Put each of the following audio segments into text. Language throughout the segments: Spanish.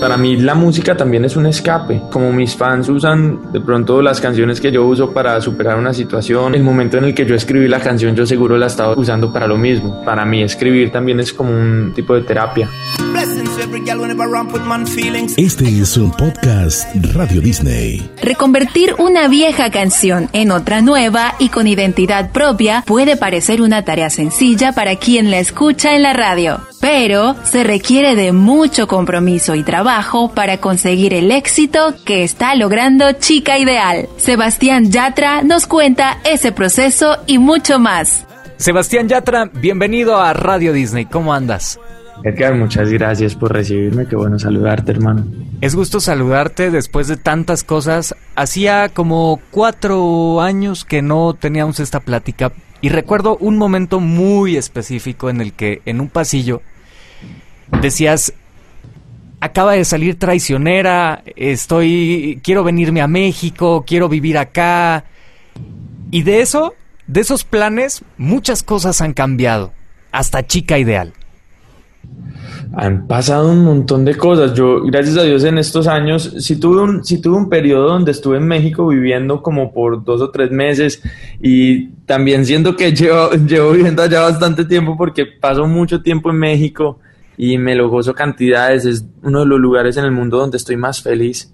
Para mí la música también es un escape. Como mis fans usan de pronto las canciones que yo uso para superar una situación, el momento en el que yo escribí la canción yo seguro la estaba usando para lo mismo. Para mí escribir también es como un tipo de terapia. Este es un podcast Radio Disney. Reconvertir una vieja canción en otra nueva y con identidad propia puede parecer una tarea sencilla para quien la escucha en la radio, pero se requiere de mucho compromiso y trabajo para conseguir el éxito que está logrando Chica Ideal. Sebastián Yatra nos cuenta ese proceso y mucho más. Sebastián Yatra, bienvenido a Radio Disney. ¿Cómo andas? Muchas gracias por recibirme, qué bueno saludarte, hermano. Es gusto saludarte después de tantas cosas. Hacía como cuatro años que no teníamos esta plática y recuerdo un momento muy específico en el que en un pasillo decías, acaba de salir traicionera, estoy, quiero venirme a México, quiero vivir acá. Y de eso, de esos planes, muchas cosas han cambiado, hasta chica ideal han pasado un montón de cosas. Yo, gracias a Dios, en estos años, si tuve un, si tuve un periodo donde estuve en México viviendo como por dos o tres meses y también siento que llevo, llevo viviendo allá bastante tiempo porque paso mucho tiempo en México y me lo gozo cantidades. Es uno de los lugares en el mundo donde estoy más feliz.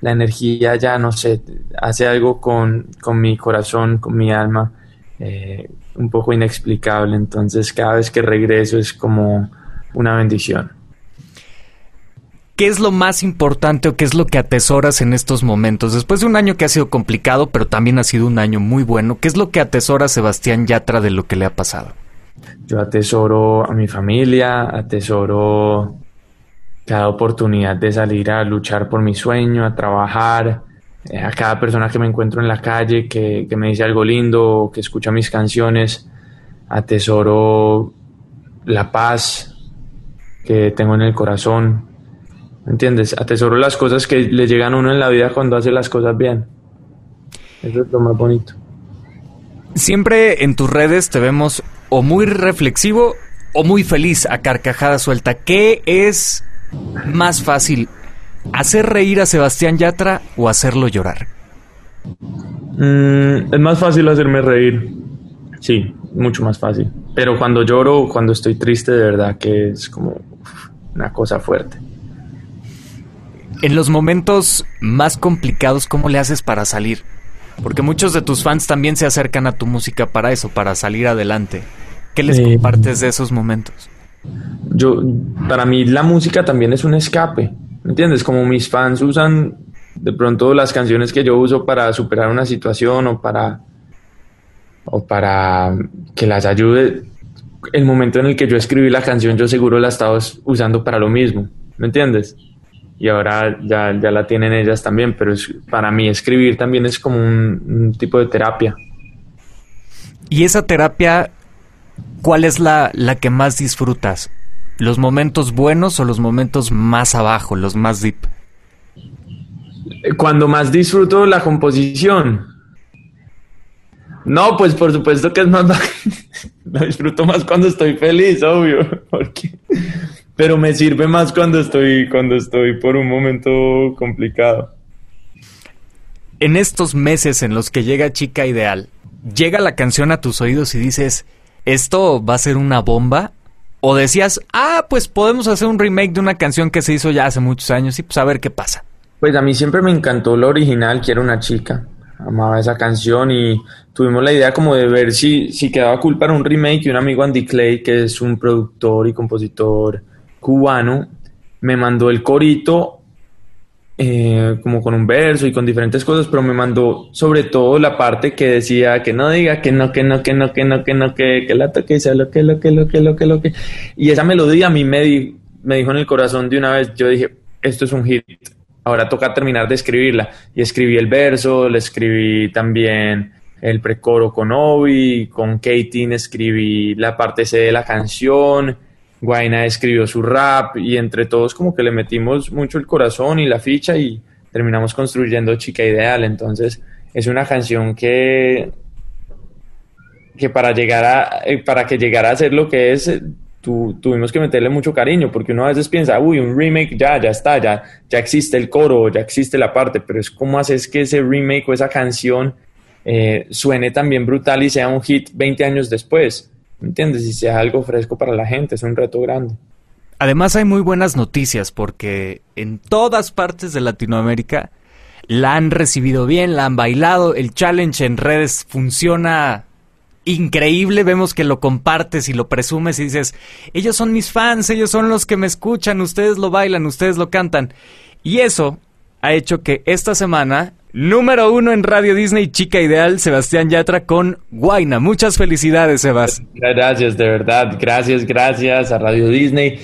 La energía ya, no sé, hace algo con, con mi corazón, con mi alma, eh, un poco inexplicable. Entonces, cada vez que regreso es como una bendición. ¿Qué es lo más importante o qué es lo que atesoras en estos momentos? Después de un año que ha sido complicado, pero también ha sido un año muy bueno, ¿qué es lo que atesora Sebastián Yatra de lo que le ha pasado? Yo atesoro a mi familia, atesoro cada oportunidad de salir a luchar por mi sueño, a trabajar, eh, a cada persona que me encuentro en la calle, que, que me dice algo lindo, que escucha mis canciones, atesoro la paz, que tengo en el corazón. ¿Entiendes? Atesoro las cosas que le llegan a uno en la vida cuando hace las cosas bien. Eso es lo más bonito. Siempre en tus redes te vemos o muy reflexivo o muy feliz a carcajada suelta. ¿Qué es más fácil? ¿Hacer reír a Sebastián Yatra o hacerlo llorar? Mm, es más fácil hacerme reír. Sí, mucho más fácil. Pero cuando lloro, cuando estoy triste, de verdad que es como una cosa fuerte. En los momentos más complicados, ¿cómo le haces para salir? Porque muchos de tus fans también se acercan a tu música para eso, para salir adelante. ¿Qué les Eh, compartes de esos momentos? Yo, para mí la música también es un escape, ¿me entiendes? Como mis fans usan de pronto las canciones que yo uso para superar una situación o para o para que las ayude. El momento en el que yo escribí la canción, yo seguro la estaba us- usando para lo mismo, ¿me entiendes? Y ahora ya, ya la tienen ellas también, pero es- para mí escribir también es como un, un tipo de terapia. Y esa terapia, ¿cuál es la, la que más disfrutas? ¿Los momentos buenos o los momentos más abajo, los más deep? Cuando más disfruto la composición. No, pues por supuesto que es más... Lo disfruto más cuando estoy feliz, obvio. Porque... Pero me sirve más cuando estoy, cuando estoy por un momento complicado. En estos meses en los que llega Chica Ideal, llega la canción a tus oídos y dices, ¿esto va a ser una bomba? O decías, ah, pues podemos hacer un remake de una canción que se hizo ya hace muchos años y pues a ver qué pasa. Pues a mí siempre me encantó lo original, Quiero una chica. Amaba esa canción y tuvimos la idea como de ver si, si quedaba cool para un remake y un amigo Andy Clay, que es un productor y compositor cubano, me mandó el corito eh, como con un verso y con diferentes cosas, pero me mandó sobre todo la parte que decía que no diga que no, que no, que no, que no, que no, que, que la toque sea lo que, lo que, lo que, lo que, lo que. Y esa melodía a mí me, di- me dijo en el corazón de una vez, yo dije, esto es un hit, ahora toca terminar de escribirla. Y escribí el verso, le escribí también el precoro con Obi, con Katie escribí la parte C de la canción, Guaina escribió su rap y entre todos como que le metimos mucho el corazón y la ficha y terminamos construyendo Chica Ideal. Entonces es una canción que, que para llegar a, eh, para que llegara a ser lo que es, eh, tuvimos que meterle mucho cariño, porque uno a veces piensa, uy, un remake ya, ya está, ya, ya existe el coro, ya existe la parte, pero es como haces que ese remake o esa canción eh, suene también brutal y sea un hit 20 años después, ¿me entiendes? Y sea algo fresco para la gente, es un reto grande. Además hay muy buenas noticias porque en todas partes de Latinoamérica la han recibido bien, la han bailado, el challenge en redes funciona increíble, vemos que lo compartes y lo presumes y dices, ellos son mis fans, ellos son los que me escuchan, ustedes lo bailan, ustedes lo cantan. Y eso ha hecho que esta semana, número uno en Radio Disney, Chica Ideal, Sebastián Yatra con Guaina. Muchas felicidades, Sebas. Gracias, de verdad, gracias, gracias a Radio Disney.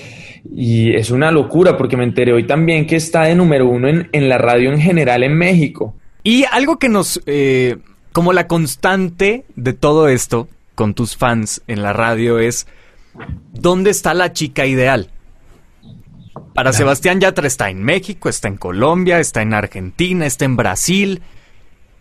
Y es una locura porque me enteré hoy también que está de número uno en, en la radio en general en México. Y algo que nos... Eh, como la constante de todo esto con tus fans en la radio es ¿dónde está la chica ideal? Para Sebastián Yatra está en México, está en Colombia, está en Argentina, está en Brasil.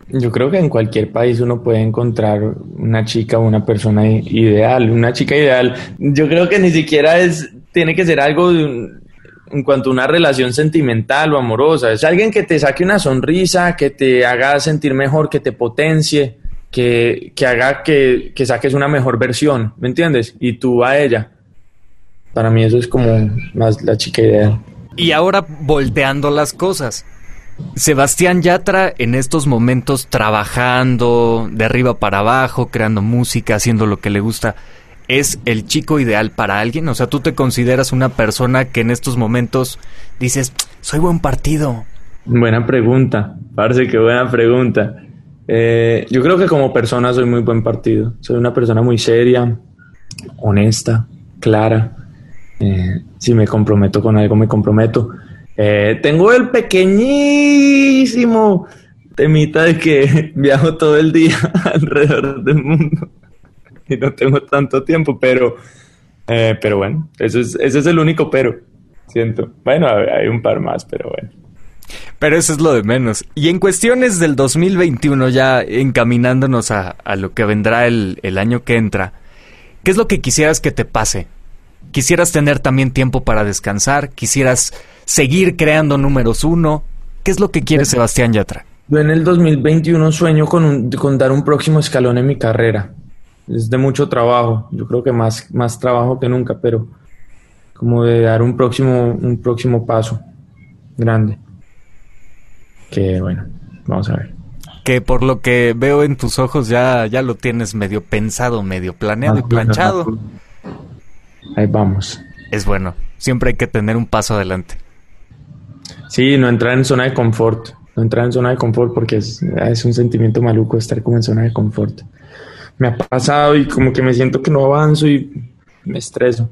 Yo creo que en cualquier país uno puede encontrar una chica o una persona ideal. Una chica ideal, yo creo que ni siquiera es, tiene que ser algo de un, en cuanto a una relación sentimental o amorosa. Es alguien que te saque una sonrisa, que te haga sentir mejor, que te potencie, que, haga que, que, saques una mejor versión, ¿me entiendes? Y tú a ella. Para mí eso es como más la chica. Y ahora volteando las cosas. Sebastián Yatra en estos momentos trabajando de arriba para abajo, creando música, haciendo lo que le gusta es el chico ideal para alguien? O sea, ¿tú te consideras una persona que en estos momentos dices, soy buen partido? Buena pregunta, parece que buena pregunta. Eh, yo creo que como persona soy muy buen partido. Soy una persona muy seria, honesta, clara. Eh, si me comprometo con algo, me comprometo. Eh, tengo el pequeñísimo temita de que viajo todo el día alrededor del mundo. y no tengo tanto tiempo, pero, eh, pero bueno, eso es, ese es el único pero, siento. Bueno, hay un par más, pero bueno. Pero eso es lo de menos. Y en cuestiones del 2021, ya encaminándonos a, a lo que vendrá el, el año que entra, ¿qué es lo que quisieras que te pase? ¿Quisieras tener también tiempo para descansar? ¿Quisieras seguir creando números uno? ¿Qué es lo que quiere Sebastián Yatra? Yo en el 2021 sueño con, con dar un próximo escalón en mi carrera es de mucho trabajo, yo creo que más, más trabajo que nunca, pero como de dar un próximo, un próximo paso grande. Que bueno, vamos a ver. Que por lo que veo en tus ojos ya, ya lo tienes medio pensado, medio planeado y planchado. Ahí vamos. Es bueno, siempre hay que tener un paso adelante. Sí, no entrar en zona de confort, no entrar en zona de confort porque es, es un sentimiento maluco estar como en zona de confort me ha pasado y como que me siento que no avanzo y me estreso.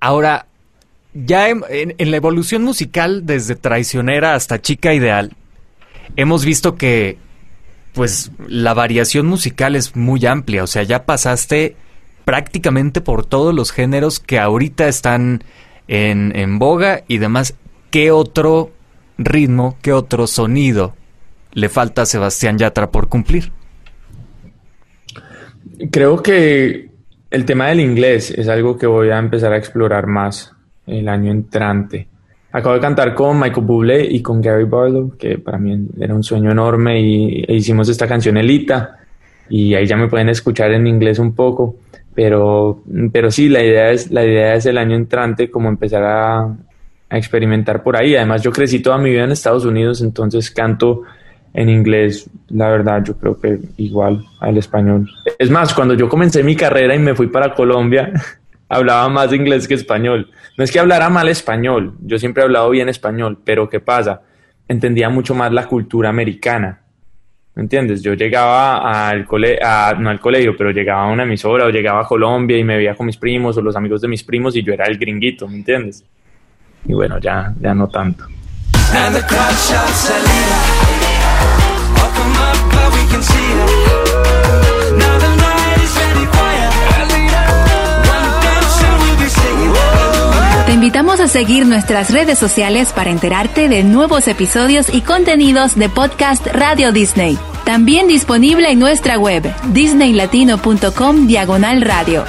Ahora, ya en, la evolución musical, desde traicionera hasta chica ideal, hemos visto que pues la variación musical es muy amplia, o sea, ya pasaste prácticamente por todos los géneros que ahorita están en, en boga y demás. ¿Qué otro ritmo, qué otro sonido le falta a Sebastián Yatra por cumplir? Creo que el tema del inglés es algo que voy a empezar a explorar más el año entrante. Acabo de cantar con Michael Bublé y con Gary Barlow, que para mí era un sueño enorme y e hicimos esta canción Elita y ahí ya me pueden escuchar en inglés un poco, pero, pero sí, la idea es, la idea es el año entrante como empezar a, a experimentar por ahí. Además yo crecí toda mi vida en Estados Unidos, entonces canto en inglés, la verdad, yo creo que igual al español. Es más, cuando yo comencé mi carrera y me fui para Colombia, hablaba más inglés que español. No es que hablara mal español, yo siempre he hablado bien español, pero ¿qué pasa? Entendía mucho más la cultura americana. ¿Me entiendes? Yo llegaba al colegio, no al colegio, pero llegaba a una emisora o llegaba a Colombia y me veía con mis primos o los amigos de mis primos y yo era el gringuito, ¿me entiendes? Y bueno, ya, ya no tanto. Te invitamos a seguir nuestras redes sociales para enterarte de nuevos episodios y contenidos de podcast Radio Disney. También disponible en nuestra web disneylatino.com diagonal radio.